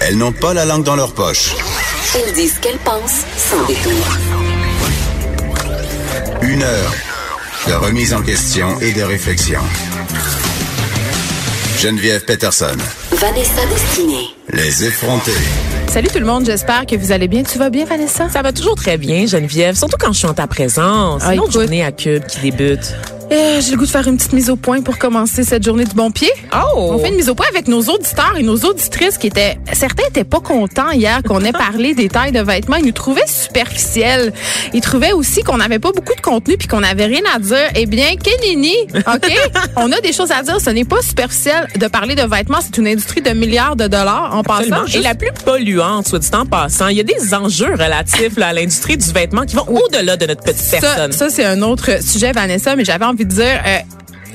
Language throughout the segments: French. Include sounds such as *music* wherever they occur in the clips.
Elles n'ont pas la langue dans leur poche. Elles disent ce qu'elles pensent sans détour. Une heure de remise en question et de réflexion. Geneviève Peterson. Vanessa Destinée. Les effrontés. Salut tout le monde, j'espère que vous allez bien. Tu vas bien, Vanessa? Ça va toujours très bien, Geneviève, surtout quand je suis en ta présence. Ah, une autre écoute. journée à Cube qui débute. Euh, J'ai le goût de faire une petite mise au point pour commencer cette journée du bon pied. Oh! On fait une mise au point avec nos auditeurs et nos auditrices qui étaient, certains étaient pas contents hier qu'on ait parlé des tailles de vêtements. Ils nous trouvaient superficiels. Ils trouvaient aussi qu'on n'avait pas beaucoup de contenu puis qu'on n'avait rien à dire. Eh bien, Kenini, OK? *laughs* on a des choses à dire. Ce n'est pas superficiel de parler de vêtements. C'est une industrie de milliards de dollars en passant. Absolument. Et Juste- la plus polluante, soit dit en passant. Il y a des enjeux relatifs là, à l'industrie du vêtement qui vont au-delà de notre petite Ça, personne. ça c'est un autre sujet, Vanessa, mais j'avais envie de euh,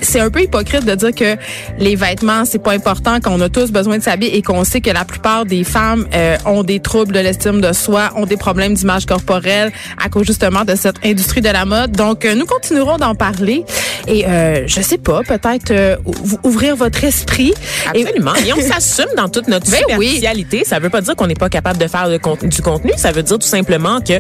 c'est un peu hypocrite de dire que les vêtements c'est pas important qu'on a tous besoin de s'habiller et qu'on sait que la plupart des femmes euh, ont des troubles de l'estime de soi, ont des problèmes d'image corporelle à cause justement de cette industrie de la mode. Donc euh, nous continuerons d'en parler et euh, je sais pas, peut-être euh, ou- ouvrir votre esprit. Absolument. Et, on *laughs* s'assume dans toute notre Ben oui. Ça veut pas dire qu'on n'est pas capable de faire du contenu. Ça veut dire tout simplement que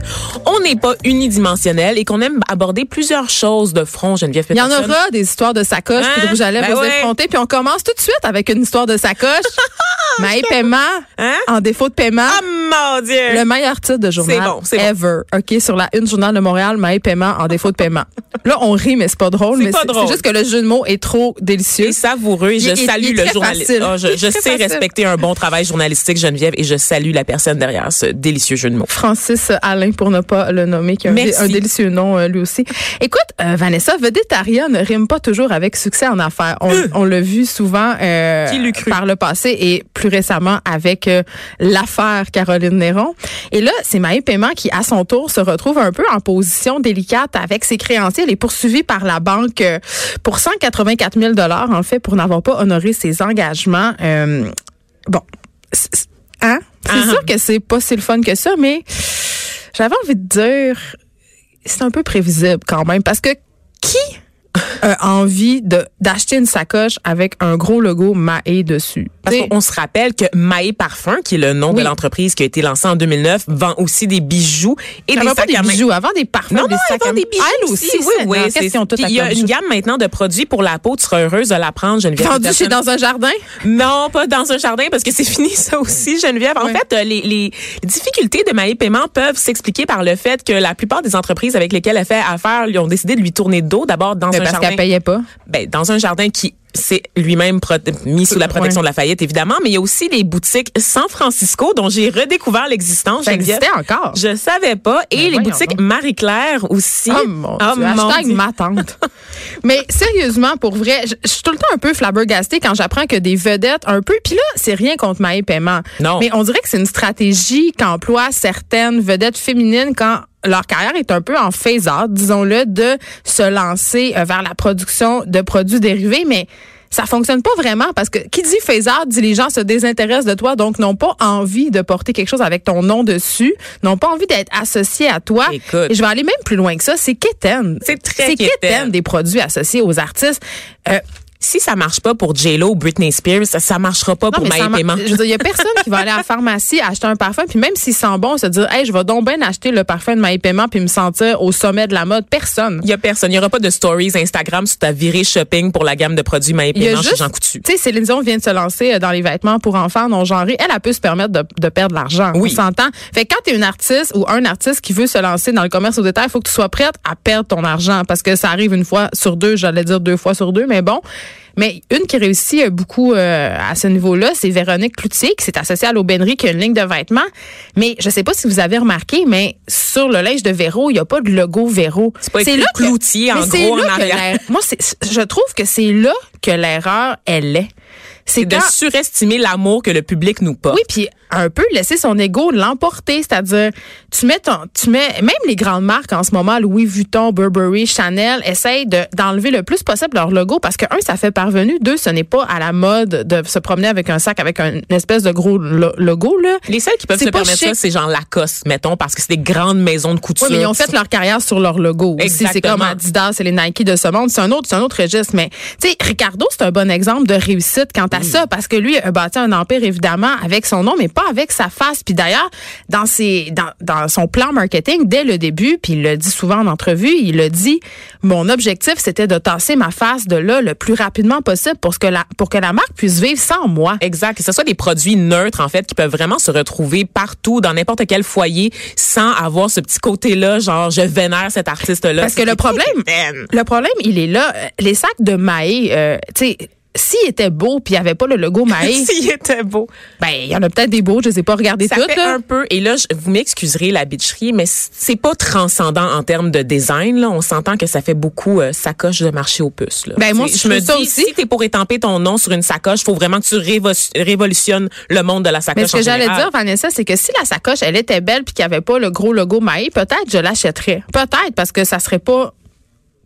on n'est pas unidimensionnel et qu'on aime aborder plusieurs choses de front, Geneviève Il y en Peterson. aura des histoires de sacoche Hein? puis de rouge à lèvres Ben aux ouais. effrontés. Puis on commence tout de suite avec une histoire de sacoche. *laughs* Maï paiement, Hein? en défaut de paiement. Ah, mon Dieu! Le meilleur titre de journal bon, c'est bon. ever. OK, sur la une journal de Montréal, Maï paiement en défaut de paiement. *laughs* Là, on rit, mais c'est pas drôle. C'est pas drôle. C'est juste que le jeu de mots est trop délicieux. Et savoureux. Et je Il salue il le journaliste. Ah, je sais facile. respecter un bon travail journalistique, Geneviève, et je salue la personne derrière ce délicieux jeu de mots. Francis Alain, pour ne pas le nommer, qui a un, délicieux nom euh, lui aussi. Écoute, euh, Vanessa, Vedettaria ne rime pas toujours avec succès en affaires. On, on l'a vu souvent euh, par le passé et plus récemment avec euh, l'affaire Caroline Néron. Et là, c'est Maë Paiement qui, à son tour, se retrouve un peu en position délicate avec ses créanciers. Elle est poursuivie par la banque euh, pour 184 000 en fait, pour n'avoir pas honoré ses engagements. Bon, c'est- hein? C'est Ah. sûr que c'est pas si le fun que ça, mais j'avais envie de dire, c'est un peu prévisible quand même, parce que qui a *laughs* envie de d'acheter une sacoche avec un gros logo Maé dessus? Parce qu'on se rappelle que Maé Parfum, qui est le nom Oui. de l'entreprise qui a été lancée en 2009, vend aussi des bijoux et elle des sacs des à main. bijoux, avant des parfums, Non, des non, elle sacs vend des bijoux elle aussi, oui, oui. Il y a une gamme maintenant de produits pour la peau. Tu seras heureuse de la prendre, Geneviève. Vendu chez dans un jardin? Non, pas dans un jardin parce que c'est *laughs* fini ça aussi, Geneviève. En fait, euh, les, les difficultés de Maï Paiement peuvent s'expliquer par le fait que la plupart des entreprises avec lesquelles elle fait affaire lui ont décidé de lui tourner le dos d'abord dans Mais un parce jardin. qu'elle payait pas? Ben, dans un jardin qui c'est lui-même mis sous la protection de la faillite, évidemment, mais il y a aussi des boutiques San Francisco dont j'ai redécouvert l'existence. Ça existait encore. Je savais pas. Et Ben les boutiques. Marie-Claire aussi. Oh mon Oh Dieu, mon hashtag Dieu. ma tante. *laughs* Mais sérieusement, pour vrai, je, je suis tout le temps un peu flabbergastée quand j'apprends que des vedettes un peu, puis là, c'est rien contre Maë Paiement. Non. Mais on dirait que c'est une stratégie qu'emploient certaines vedettes féminines quand leur carrière est un peu en phase-out, disons-le, de se lancer euh, vers la production de produits dérivés, mais ça fonctionne pas vraiment parce que qui dit phase-out dit les gens se désintéressent de toi, donc n'ont pas envie de porter quelque chose avec ton nom dessus, n'ont pas envie d'être associés à toi. Écoute. Et je vais aller même plus loin que ça, c'est quétaine. C'est très C'est quétaine des produits associés aux artistes. Euh, Si ça marche pas pour J-Lo ou Britney Spears, ça, ça marchera pas non, pour Maï Paiement. je veux dire, il y a personne qui va aller à la *laughs* pharmacie acheter un parfum, puis même s'il sent bon, se dire, hey, je vais donc bien acheter le parfum de Maï Paiement puis me sentir au sommet de la mode. Personne. Il y a personne. Il y aura pas de stories Instagram sur ta virée shopping pour la gamme de produits Maï a Paiement chez Jean Coutu. tu sais, Céline Dion vient de se lancer euh, dans les vêtements pour enfants non genrés. Elle, elle peut se permettre de, de perdre de l'argent. Oui. On s'entend. Fait que quand tu es une artiste ou un artiste qui veut se lancer dans le commerce au détail, il faut que tu sois prête à perdre ton argent parce que ça arrive une fois sur deux, j'allais dire deux fois sur deux, mais bon. Mais une qui réussit euh, beaucoup euh, à ce niveau-là, c'est Véronique Cloutier, qui s'est associée à l'aubainerie, qui a une ligne de vêtements. Mais je sais pas si vous avez remarqué, mais sur le linge de Véro, il n'y a pas de logo Véro. C'est pas écrit Cloutier, en gros, en là arrière. Moi, je trouve que c'est là que l'erreur, elle est. C'est de surestimer l'amour que le public nous porte. oui, puis un peu laisser son ego l'emporter, c'est-à-dire tu mets ton, tu mets même les grandes marques en ce moment, Louis Vuitton, Burberry, Chanel, essayent de d'enlever le plus possible leur logo parce que un, ça fait parvenu, deux, ce n'est pas à la mode de se promener avec un sac avec un- une espèce de gros lo- logo là. Les seuls qui peuvent se permettre chic. ça, c'est genre Lacoste, mettons, parce que c'est des grandes maisons de couture. Oui, mais ils ont fait leur carrière sur leur logo. C'est comme Adidas et les Nike de ce monde. C'est un autre, c'est un autre registre. Mais, tu sais, Ricardo, c'est un bon exemple de réussite quand tu à ça parce que lui a bâti un empire évidemment avec son nom, mais pas avec sa face. Puis d'ailleurs, dans ses, dans, dans son plan marketing dès le début, puis il le dit souvent en entrevue, il le dit, mon objectif c'était de tasser ma face de là le plus rapidement possible pour que la pour que la marque puisse vivre sans moi. Exact. Que ce soit des produits neutres en fait qui peuvent vraiment se retrouver partout dans n'importe quel foyer sans avoir ce petit côté-là, genre je vénère cet artiste-là. Parce que le problème, le problème, il est là. Les sacs de maïs, euh, tu sais s'il était beau puis il n'y avait pas le logo *laughs* Maïs. s'il était beau. Ben, il y en a peut-être des beaux, je sais pas regarder ça toutes. Fait un peu. Et là, je, vous m'excuserez la bitcherie, mais c'est pas transcendant en termes de design. Là. On s'entend que ça fait beaucoup euh, sacoche de marché aux puces. Là. Ben, moi, je me dis, aussi. si t'es pour étamper ton nom sur une sacoche, faut vraiment que tu révolutionnes le monde de la sacoche. Mais ce que j'allais dire, Vanessa, c'est que si la sacoche, elle était belle puis qu'il n'y avait pas le gros logo Maïs, peut-être je l'achèterais. Peut-être parce que ça serait pas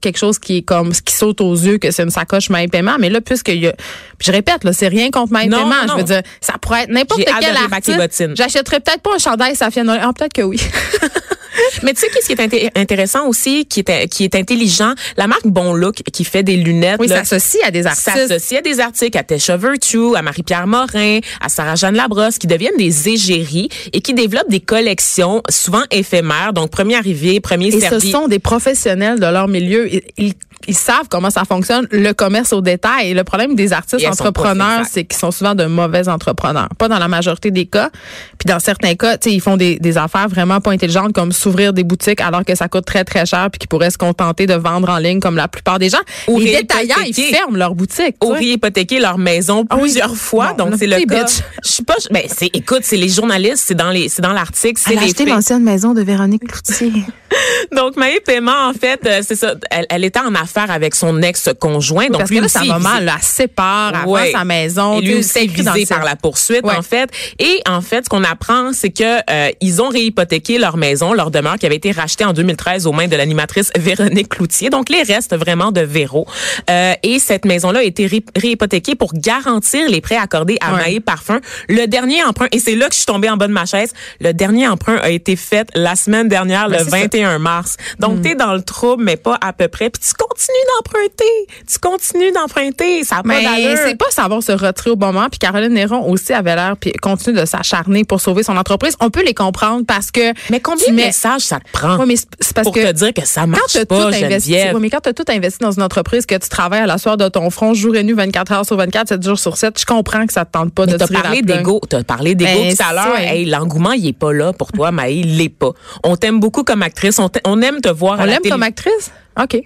quelque chose qui est comme ce qui saute aux yeux que c'est une sacoche main paiement mais là puisque y a je répète là c'est rien contre main paiement je veux dire ça pourrait être n'importe quel artiste j'achèterais peut-être pas un chandail ça fait ah, peut-être que oui *laughs* Mais tu sais qu'est-ce qui est intéressant aussi, qui est qui est intelligent, la marque Bon Look qui fait des lunettes. Oui, s'associe à des artistes. S'associe à des artistes, à Tesha Virtue, à Marie-Pierre Morin, à Sarah-Jeanne Labrosse, qui deviennent des égéries et qui développent des collections souvent éphémères. Donc, premier arrivé, premier et servi. Et ce sont des professionnels de leur milieu. Ils, ils savent comment ça fonctionne, le commerce au détail. Et le problème des artistes entrepreneurs, c'est qu'ils sont souvent de mauvais entrepreneurs. Pas dans la majorité des cas. Puis dans certains cas, ils font des, des affaires vraiment pas intelligentes comme s'ouvrir des boutiques alors que ça coûte très, très cher puis qu'ils pourraient se contenter de vendre en ligne comme la plupart des gens. Ou les détaillants, ils ferment leur boutique. Ou hypothéquer leur maison ah plusieurs fois. donc, c'est le cas. Je suis pas, ben, c'est, écoute, c'est les journalistes, c'est dans les, c'est dans l'article, c'est les acheté l'ancienne maison de Véronique Cloutier. *laughs* donc, Maë Paiement, en fait, euh, c'est ça. Elle, elle était en affaires avec son ex-conjoint. donc, parce lui que là, aussi, ça va mal, elle sépare, ouais. sa maison. Et lui aussi visé par la poursuite, en fait. Et en fait, ce qu'on apprend, c'est que euh, ils ont réhypothéqué leur maison, leur demeure qui avait été rachetée en 2013 aux mains de l'animatrice Véronique Cloutier. Donc, les restes vraiment de Véro. Euh, et cette maison-là a été ré réhypothéquée pour garantir les prêts accordés à ouais. Parfum. Le dernier emprunt, et c'est là que je suis tombée en bas de ma chaise, le dernier emprunt a été fait la semaine dernière, ben, le 21 ça. mars. Donc, mm. t'es dans le trouble, mais pas à peu près. Puis tu continues d'emprunter. Tu continues d'emprunter. Ça n'a pas d'allure. c'est pas savoir se retirer au bon moment. Puis Caroline Néron aussi avait l'air, puis continue de s'acharner pour sauver son entreprise. On peut les comprendre parce que... Mais combien de messages ça te prend ouais, mais parce pour que te dire que ça marche quand pas, tout investi, ouais, mais quand tu as tout investi dans une entreprise, que tu travailles à la soirée de ton front, jour et nuit, 24 heures sur 24, 7 jours sur 7, je comprends que ça te tente pas mais de te parlé d'ego. Tu as parlé d'ego ben, tout à l'heure. Hey, L'engouement, il est pas là pour toi, mais il l'est pas. On t'aime beaucoup comme actrice. On, on aime te voir on à la comme actrice? OK.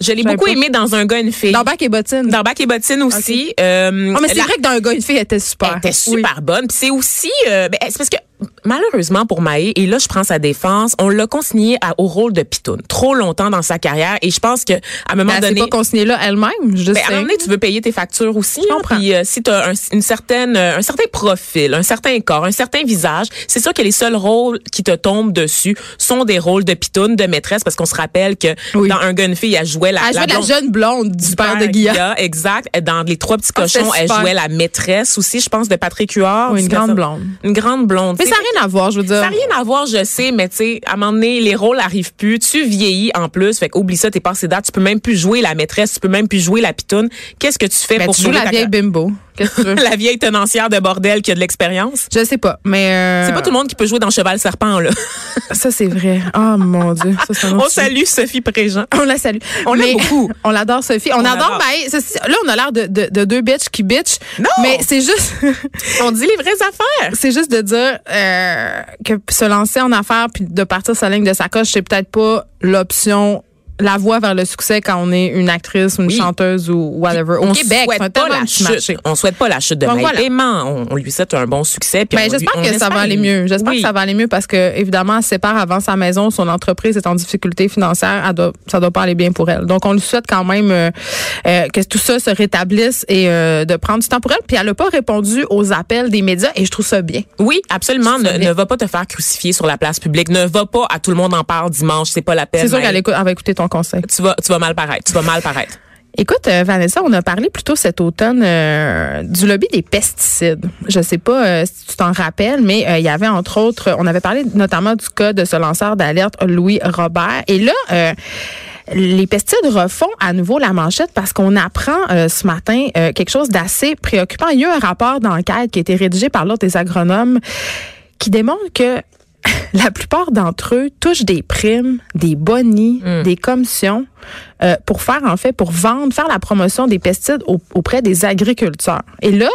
Je l'ai beaucoup aimé dans un gars une fille. Dans Bac et bottine. Dans Bac et bottine aussi. Okay. Euh, oh, mais c'est vrai que dans un gars une fille elle était super. Elle était super oui. bonne. Puis c'est aussi euh, ben, c'est parce que malheureusement pour Maë, et là je prends sa défense, on l'a consigné à, au rôle de pitoune trop longtemps dans sa carrière et je pense que à un moment ben, donné, pas consignée là elle-même. Je ben, sais. À un moment donné, tu veux payer tes factures aussi. Je comprends. Puis euh, si tu as un, une certaine, euh, un certain profil, un certain corps, un certain visage, c'est sûr que les seuls rôles qui te tombent dessus sont des rôles de pitoune, de maîtresse, parce qu'on se rappelle que oui. dans un gun fille, elle jouait la, elle la, jouait la jeune blonde du, du père de Guilla. Exact. Dans les trois petits cochons, oh, elle jouait la maîtresse aussi, je pense, de Patrick Huard. Oui, une grande blonde. Une grande blonde. Mais ça n'a rien à voir, je veux dire. Ça n'a rien à voir, je sais, mais tu sais, à un moment donné, les rôles arrivent plus. Tu vieillis en plus, fait oublie ça, t'es passé date. Tu peux même plus jouer la maîtresse, tu peux même plus jouer la pitoune. Qu'est-ce que tu fais ben, pour tu joues la vieille bimbo? *laughs* la vieille tenancière de bordel qui a de l'expérience? Je sais pas, mais euh... c'est pas tout le monde qui peut jouer dans Cheval Serpent là. *laughs* ça c'est vrai. Oh mon dieu, ça, On salue Sophie Préjean. On la salue. On l'aime beaucoup. *laughs* on l'adore Sophie. On, on adore Maë. Là on a l'air de, de, de, deux bitches qui bitch. Non. Mais c'est juste on dit les vraies affaires. C'est juste de dire euh, que se lancer en affaires puis de partir sa ligne de sacoche, c'est peut-être pas l'option la voie vers le succès quand on est une actrice, une oui. chanteuse ou whatever. Au on Québec, souhaite pas la chute. Marché. On souhaite pas la chute de Paiement. On, on, lui souhaite un bon succès. Ben, j'espère que ça va aller mieux. J'espère oui. que ça va aller mieux parce que évidemment, elle sépare avant sa maison, son entreprise est en difficulté financière, elle doit, ça doit pas aller bien pour elle. Donc on lui souhaite quand même euh, euh, que tout ça se rétablisse et euh, de prendre du temps pour elle. Puis elle a pas répondu aux appels des médias et je trouve ça bien. Oui, absolument. Ne, ne, va pas te faire crucifier sur la place publique. Ne va pas à tout le monde en parle dimanche. C'est pas la peine. C'est sûr qu'elle écoute, elle va écouter ton conseil? Tu vas, tu vas mal paraître. Tu vas mal paraître. Écoute, euh, Vanessa, on a parlé plutôt cet automne euh, du lobby des pesticides. Je sais pas euh, si tu t'en rappelles, mais il y avait entre autres, on avait parlé notamment du cas de ce lanceur d'alerte, Louis Robert. Et là, Les pesticides refont à nouveau la manchette parce qu'on apprend euh, ce matin euh, quelque chose d'assez préoccupant. Il y a eu un rapport d'enquête qui a été rédigé par l'ordre des agronomes qui démontre que *laughs* la plupart d'entre eux touchent des primes, des bonis, Hmm. des commissions euh, pour faire en fait pour vendre, faire la promotion des pesticides au- auprès des agriculteurs. Et là,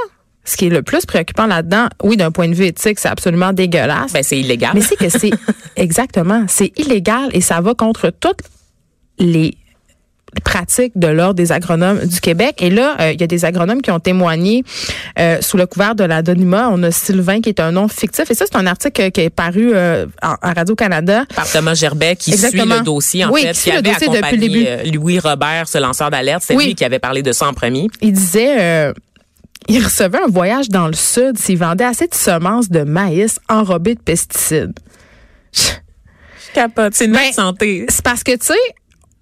ce qui est le plus préoccupant là-dedans, oui, d'un point de vue éthique, c'est absolument dégueulasse. Ben, c'est illégal. Mais c'est que c'est *laughs* exactement, c'est illégal et ça va contre toutes les pratiques de l'ordre des agronomes du Québec. Et là, euh, il y a des agronomes qui ont témoigné euh, sous le couvert de l'anonymat. On a Sylvain qui est un nom fictif. Et ça, c'est un article qui est paru euh, en- à Radio-Canada. par Thomas Gerbet qui Exactement. suit le dossier en Oui, fait, qui suit le avait dossier depuis le accompagné, début. euh, Louis Robert, ce lanceur d'alerte, c'est Oui. lui qui avait parlé de ça en premier. Il disait... il recevait un voyage dans le sud s'il vendait assez de semences de maïs enrobées de pesticides. Je capote, c'est notre Ben, santé. C'est parce que, tu sais,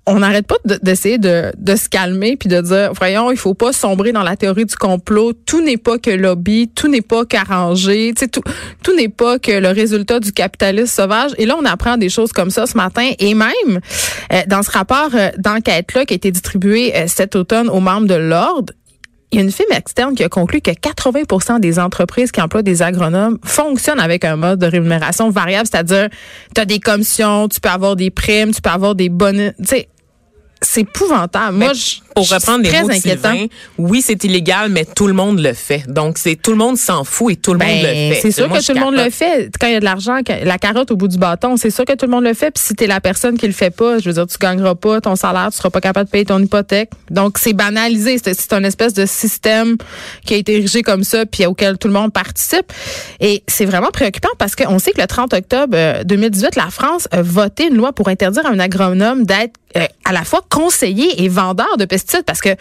on n'arrête pas de- d'essayer de, de se calmer puis de dire, voyons, il faut pas sombrer dans la théorie du complot. Tout n'est pas que lobby, tout n'est pas qu'arrangé, tout, tout n'est pas que le résultat du capitalisme sauvage. Et là, on apprend des choses comme ça ce matin. Et même, euh, dans ce rapport euh, d'enquête-là qui a été distribué euh, cet automne aux membres de l'Ordre, il y a une firme externe qui a conclu que 80% des entreprises qui emploient des agronomes fonctionnent avec un mode de rémunération variable, c'est-à-dire tu as des commissions, tu peux avoir des primes, tu peux avoir des bonus, tu sais c'est épouvantable. Moi, je pour reprendre très mots de. Sylvain, oui, c'est illégal, mais tout le monde le fait. Donc, c'est tout le monde s'en fout et tout le monde le Ben, fait. c'est sûr Moi, que tout le monde le fait. Quand il y a de l'argent, la carotte au bout du bâton, c'est sûr que tout le monde le fait. Puis si t'es la personne qui le fait pas, je veux dire, tu gagneras pas ton salaire, tu seras pas capable de payer ton hypothèque. Donc c'est banalisé. C'est c'est un espèce de système qui a été érigé comme ça, puis auquel tout le monde participe. Et c'est vraiment préoccupant parce qu'on sait que le 30 octobre euh, 2018, la France a voté une loi pour interdire à un agronome d'être euh, à la fois conseiller et vendeur de pesticides parce que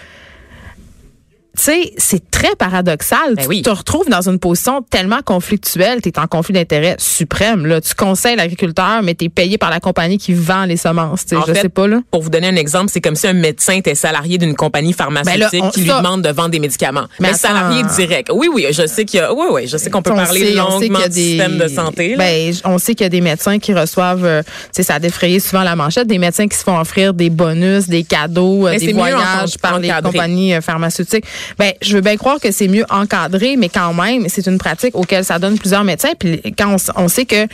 tu sais, c'est très paradoxal. Ben tu oui. te retrouves dans une position tellement conflictuelle, tu es en conflit d'intérêt suprême. Là. Tu conseilles l'agriculteur, mais tu es payé par la compagnie qui vend les semences. En Je fait, sais pas. là. Pour vous donner un exemple, c'est comme si un médecin était salarié d'une compagnie pharmaceutique Ben là, on- qui lui demande de vendre des médicaments. Mais salarié direct. Oui, oui, je sais qu'il y a, oui, oui, je sais qu'on peut On parler sait- longuement du système de santé. là. Ben, on sait qu'il y a des médecins qui reçoivent, euh, tu sais, ça a défrayé souvent la manchette, des médecins qui se font offrir des bonus, des cadeaux, euh, Mais des mieux voyages par les compagnies euh, pharmaceutiques. Ben, je veux bien croire que c'est mieux encadré, mais quand même, c'est une pratique auquel ça donne plusieurs médecins. Puis quand on, on sait que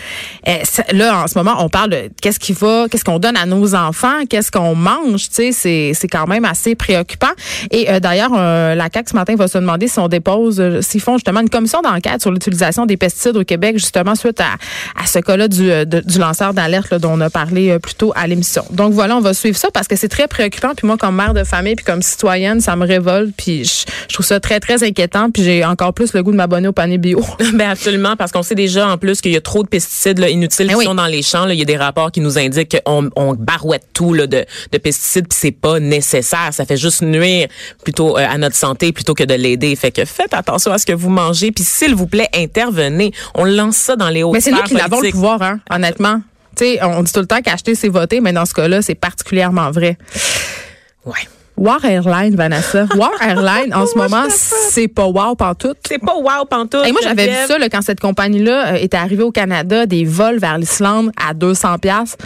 ça- là, en ce moment, on parle de qu'est-ce qui va, qu'est-ce qu'on donne à nos enfants, qu'est-ce qu'on mange, tu sais, c'est quand même assez préoccupant. Et euh, d'ailleurs, euh, la CAC ce matin va se demander si on dépose, euh, s'ils font justement une commission d'enquête sur l'utilisation des pesticides au Québec, justement suite à, à ce cas-là du, euh, du lanceur d'alerte dont on a parlé euh, plus tôt à l'émission. Donc voilà, on va suivre ça parce que c'est très préoccupant. Puis moi, comme mère de famille, puis comme citoyenne, ça me révolte. Puis je trouve ça très très inquiétant. Puis j'ai encore plus le goût de m'abonner au panier bio. *laughs* Ben absolument, parce qu'on sait déjà en plus qu'il y a trop de pesticides là, inutiles Ben qui oui. sont dans les champs. là. Il y a des rapports qui nous indiquent qu'on on barouette tout là, de, de pesticides, puis c'est pas nécessaire. Ça fait juste nuire plutôt euh, à notre santé plutôt que de l'aider. Fait que faites attention à ce que vous mangez, puis s'il vous plaît, intervenez. On lance ça dans les hautes Mais c'est nous qui l'avons le pouvoir, hein, honnêtement. On dit tout le temps qu'acheter, c'est voter, mais dans ce cas-là, c'est particulièrement vrai. Ouais. War Airlines, Vanessa. War *laughs* Airlines, en ce moment, c'est pas wow pantoute. C'est pas wow pantoute. Et moi, j'avais vu ça là, quand cette compagnie-là euh, était arrivée au Canada, des vols vers l'Islande à 200 pièces.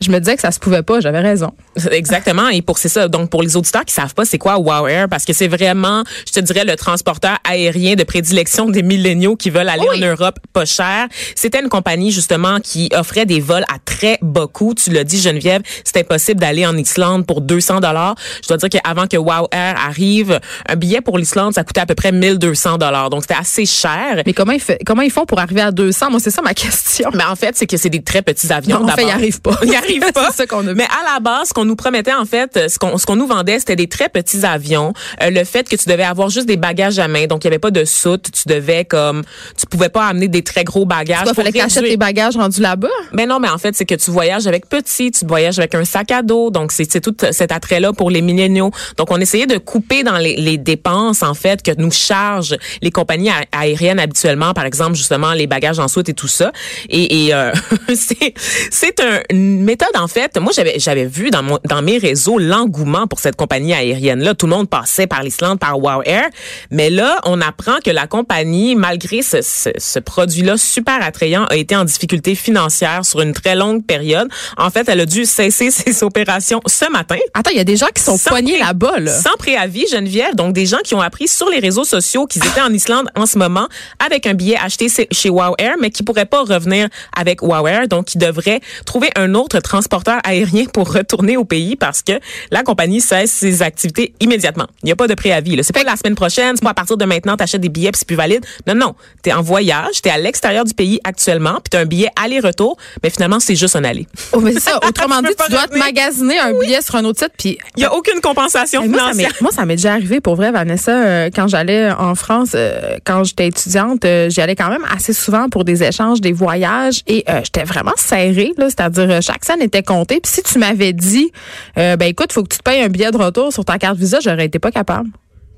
Je me disais que ça se pouvait pas, j'avais raison. Exactement. Et pour c'est ça. Donc pour les auditeurs qui savent pas c'est quoi Wow Air, parce que c'est vraiment, je te dirais, le transporteur aérien de prédilection des milléniaux qui veulent aller Oui. en Europe pas cher. C'était une compagnie justement qui offrait des vols à très bas coût. Tu l'as dit Geneviève, c'était possible d'aller en Islande pour 200 dollars. Je dois dire qu'avant que Wow Air arrive, un billet pour l'Islande ça coûtait à peu près 1200 dollars. Donc c'était assez cher. Mais comment ils, fait- comment ils font pour arriver à 200? Moi, c'est ça ma *laughs* question. Mais en fait, c'est que c'est des très petits avions. Non, en fait, ils arrivent pas. Ils arrivent *laughs* pas. C'est ça qu'on a vu. Mais à la base, ce qu'on nous promettait, en fait, ce qu'on, ce qu'on nous vendait, c'était des très petits avions. Euh, le fait que tu devais avoir juste des bagages à main. Donc, il y avait pas de soute. Tu devais, comme, tu pouvais pas amener des très gros bagages. Il fallait que tes bagages rendus là-bas. ben non, mais en fait, c'est que tu voyages avec petit, tu voyages avec un sac à dos. Donc, c'est c'est tout cet attrait-là pour les milléniaux. Donc, on essayait de couper dans les, les dépenses, en fait, que nous chargent les compagnies a- aériennes habituellement. Par exemple, justement, les bagages en soute et tout ça. Et, et euh, *laughs* c'est c'est un- une méthode, en fait. Moi, j'avais j'avais vu dans, mon, dans mes réseaux l'engouement pour cette compagnie aérienne-là. Tout le monde passait par l'Islande, par Wow Air. Mais là, on apprend que la compagnie, malgré ce- ce, ce produit-là super attrayant a été en difficulté financière sur une très longue période. En fait, elle a dû cesser *laughs* ses opérations ce matin. Attends, il y a des gens qui sont poignés là-bas, là. Sans préavis, Geneviève. Donc, des gens qui ont appris sur les réseaux sociaux qu'ils étaient en Islande en ce moment avec un billet acheté chez- Wow Air, mais qui pourraient pas revenir avec Wow Air. Donc, ils devraient trouver un autre transporteur aérien pour retourner au pays parce que la compagnie cesse ses activités immédiatement. Il n'y a pas de préavis. là. C'est pas la semaine prochaine, c'est pas à partir de maintenant, t'achètes des billets puis c'est plus valide. Non, non. T'es en voyage, t'es à l'extérieur du pays actuellement, puis t'as un billet aller-retour, mais finalement, c'est juste un aller. Oh, mais ça. *laughs* Autrement Tu dit, tu dois te magasiner un billet sur un autre site, puis Il y a aucune compensation m'est, financière. moi, ça m'est déjà arrivé pour vrai, Vanessa, euh, quand j'allais en France, euh, quand j'étais étudiante, euh, j'y allais quand même assez souvent pour des échanges, des voyages, et j'étais vraiment serrée, là, c'est-à-dire chaque scène était comptée. Puis si tu m'avais dit, ben écoute, faut que tu te payes un billet de retour sur ta carte Visa, j'aurais été pas capable.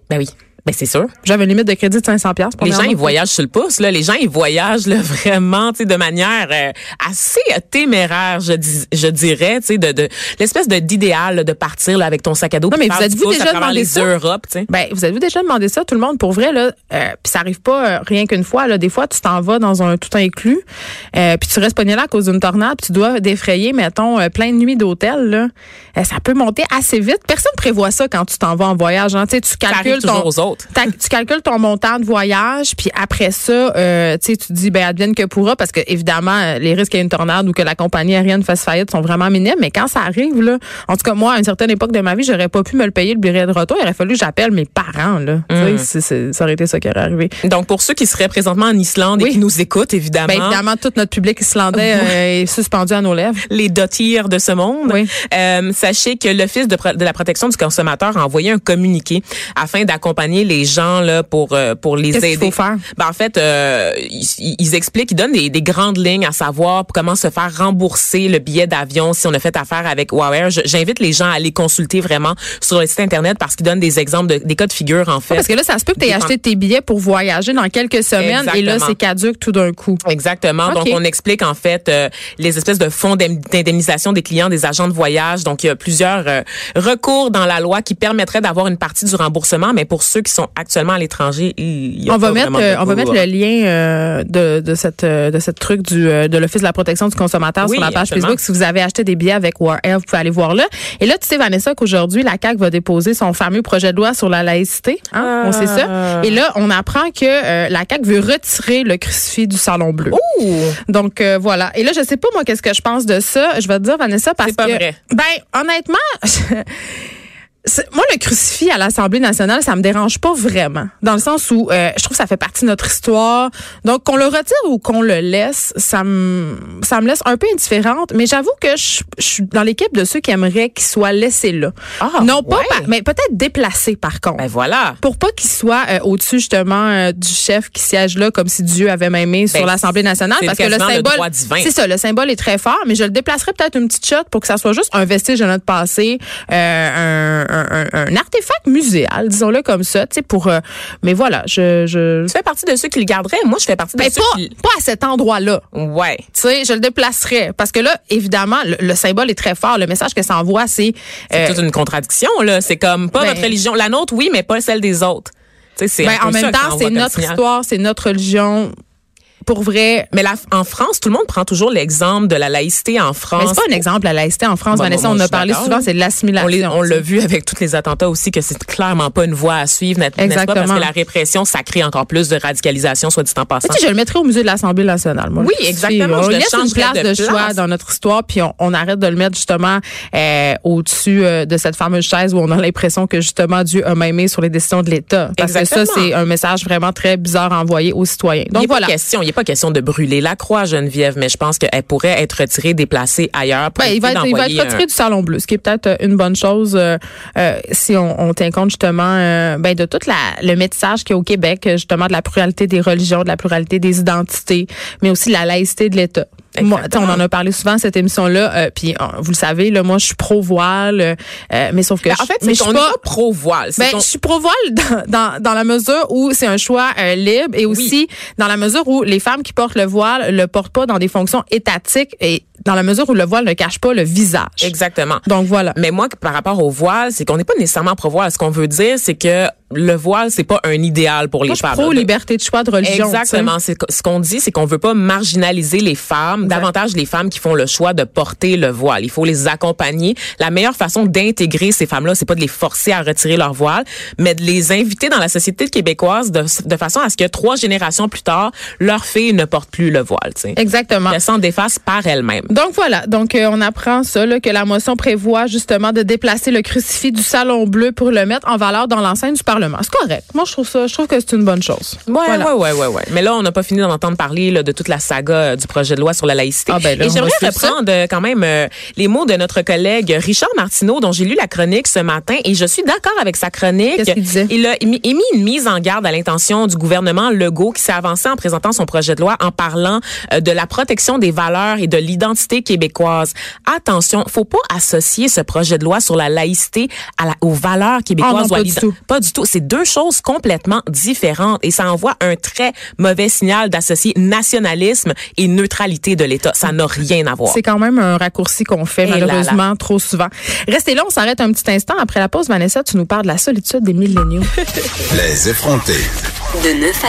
Ben oui. Ben c'est sûr. J'avais une limite de crédit de 500 pièces. Les gens, ils voyagent sur le pouce. Là. Les gens, ils voyagent là, *laughs* vraiment tu sais, de manière euh, assez téméraire, je, dis, je dirais, tu sais, de, de l'espèce de d'idéal là, de partir là, avec ton sac à dos. Non, mais vous êtes-vous déjà demandé ça? Sais? Ben, vous avez-vous déjà demandé ça, tout le monde, pour vrai, là? Euh, puis ça arrive pas euh, rien qu'une fois, là. Des fois, tu t'en vas dans un tout inclus, euh, puis tu restes pogné là à cause d'une tornade, puis tu dois défrayer, mettons, euh, plein de nuits d'hôtel, là. Euh, ça peut monter assez vite. Personne prévoit ça quand tu t'en vas en voyage, hein. Tu calcules toujours ton, aux autres. Tu calcules ton montant de voyage, puis après ça, euh, tu te dis, ben, advienne que pourra, parce que, évidemment, euh, les risques qu'il y ait une tornade ou que la compagnie aérienne fasse faillite sont vraiment minimes, mais quand ça arrive, là, en tout cas, moi, à une certaine époque de ma vie, j'aurais pas pu me le payer le billet de retour. Il aurait fallu que j'appelle mes parents, là. C'est- ça aurait été ça qui aurait arrivé. Donc, pour ceux qui seraient présentement en Islande et qui nous écoutent, évidemment, Ben, évidemment, tout notre public islandais euh, est suspendu à nos lèvres. les dotiers de ce monde, Oui. euh, sachez que l'Office de la protection du consommateur a envoyé un communiqué afin d'accompagner les gens là pour euh, pour les aider. faut faire? Ben, en fait, euh, ils, ils expliquent, ils donnent des, des grandes lignes à savoir comment se faire rembourser le billet d'avion si on a fait affaire avec. Je- J'invite les gens à aller consulter vraiment sur le site internet parce qu'ils donnent des exemples de, des cas de figure en fait. Parce que là, ça se peut que tu aies acheté tes billets pour voyager dans quelques semaines et là, c'est caduque tout d'un coup. Exactement. Donc, on explique en fait euh, les espèces de fonds d'indem- d'indemnisation des clients des agents de voyage. Donc, il y a plusieurs euh, recours dans la loi qui permettraient d'avoir une partie du remboursement, mais pour ceux qui sont actuellement à l'étranger, a On va mettre, euh, on va mettre le lien euh, de, de cette euh, de cette truc du euh, de l'office de la protection du consommateur Oui, sur la page absolument. Facebook. Si vous avez acheté des billets avec War Air, vous pouvez aller voir là. Et là, tu sais Vanessa qu'aujourd'hui la CAC va déposer son fameux projet de loi sur la laïcité. Hein? On sait ça. Ah. Et là, on apprend que euh, la CAC veut retirer le crucifix du salon bleu. Ouh! Donc euh, voilà. Et là, je sais pas moi qu'est-ce que je pense de ça. Je vais te dire Vanessa parce pas que vrai. ben honnêtement. *laughs* Moi, le crucifix à l'Assemblée nationale, ça me dérange pas vraiment. Dans le sens où euh, je trouve que ça fait partie de notre histoire. Donc, qu'on le retire ou qu'on le laisse, ça me, ça me laisse un peu indifférente. Mais j'avoue que je, je suis dans l'équipe de ceux qui aimeraient qu'il soit laissé là. Ah, non pas, ouais. par- mais peut-être déplacé par contre. Ben voilà. pour pas qu'il soit euh, au-dessus justement euh, du chef qui siège là comme si Dieu avait même main sur Ben, l'Assemblée nationale parce que le symbole c'est ça le symbole est très fort mais je le déplacerais peut-être une petite shot pour que ça soit juste un vestige de notre passé euh, un, un, un, un artefact muséal disons-le comme ça tu sais pour euh, mais voilà je je Tu fais partie de ceux qui le garderaient. Moi, je fais partie de ben, ceux pas, qui... pas à cet endroit-là. Ouais. Tu sais, je le déplacerais. Parce que là, évidemment, le, le symbole est très fort. Le message que ça envoie, c'est... C'est euh, toute une contradiction, là. C'est comme pas Ben- votre religion. La nôtre, oui, mais pas celle des autres. Tu sais, c'est ben, en même temps, c'est notre signal. histoire, c'est notre religion. Pour vrai, Mais la- en France, tout le monde prend toujours l'exemple de la laïcité en France. Mais c'est pas un exemple, la laïcité en France, Bon, Vanessa, bon, on a parlé souvent, c'est de On l'assimilation. l'a on l'a vu avec tous les attentats aussi que c'est clairement pas une voie à suivre, n'est- n'est-ce pas? Parce que la répression, ça crée encore plus de radicalisation, soit dit en passant. Mais tu sais, je le mettrais au musée de l'Assemblée nationale. Moi, Oui, exactement, On je le laisse une place de de, place. choix dans notre histoire, puis on, on arrête de le mettre justement euh, au-dessus euh, de cette fameuse chaise où on a l'impression que justement Dieu a maimé sur les décisions de l'État. Parce que ça, c'est un message vraiment très bizarre envoyé aux citoyens. il Donc n'est voilà. pas question, il pas question de brûler la croix, Geneviève, mais je pense qu'elle pourrait être retirée, déplacée ailleurs. pour Ben, il va être, il va être retiré un- du salon bleu, ce qui est peut-être euh, une bonne chose euh, euh, si on, on tient compte justement euh, ben, de tout le métissage qu'il y a au Québec, justement de la pluralité des religions, de la pluralité des identités, mais aussi de la laïcité de l'État. Moi, on en a parlé souvent cette émission-là, euh, puis euh, vous le savez, là, moi je suis pro-voile, euh, euh, mais sauf que Ben, en fait, mais je suis pas pro-voile. c'est ben, je suis pro-voile dans, dans, dans la mesure où c'est un choix euh, libre et aussi dans la mesure où les femmes qui portent le voile le portent pas dans des fonctions étatiques et dans la mesure où le voile ne cache pas le visage. Exactement. Donc voilà. Mais moi, par rapport au voile, c'est qu'on n'est pas nécessairement pro-voile. Ce qu'on veut dire, c'est que le voile, c'est pas un idéal pour les femmes. Pro liberté de choix de religion. Exactement. C'est ce qu'on dit, c'est qu'on veut pas marginaliser les femmes, davantage les femmes qui font le choix de porter le voile. Il faut les accompagner. La meilleure façon d'intégrer ces femmes-là, c'est pas de les forcer à retirer leur voile, mais de les inviter dans la société québécoise de, de façon à ce que trois générations plus tard, leurs filles ne portent plus le voile. T'sais. Exactement. Elles s'en défassent par elles-mêmes. Donc voilà. Donc euh, on apprend ça, là, que la motion prévoit justement de déplacer le crucifix du salon bleu pour le mettre en valeur dans l'enceinte du Parlement. C'est correct. Moi, je trouve ça, je trouve que c'est une bonne chose. Ouais, Voilà. ouais, ouais, ouais, ouais. Mais là, on n'a pas fini d'en entendre parler là, de toute la saga euh, du projet de loi sur la laïcité. Ah, ben là, Et j'aimerais ça. reprendre euh, quand même euh, les mots de notre collègue Richard Martineau, dont j'ai lu la chronique ce matin, et je suis d'accord avec sa chronique. Qu'est-ce qu'il disait? Il a émis une mise en garde à l'intention du gouvernement Legault qui s'est avancé en présentant son projet de loi en parlant euh, de la protection des valeurs et de l'identité québécoise. Attention, faut pas associer ce projet de loi sur la laïcité à la, aux valeurs québécoises Ah non, ou à pas du l'ident- tout. pas du tout. C'est deux choses complètement différentes et ça envoie un très mauvais signal d'associer nationalisme et neutralité de l'État. Ça n'a rien à voir. C'est quand même un raccourci qu'on fait Eh là là. malheureusement trop souvent. Restez là, on s'arrête un petit instant. Après la pause, Vanessa, tu nous parles de la solitude des milléniaux. *laughs* Les effrontés. De 9 à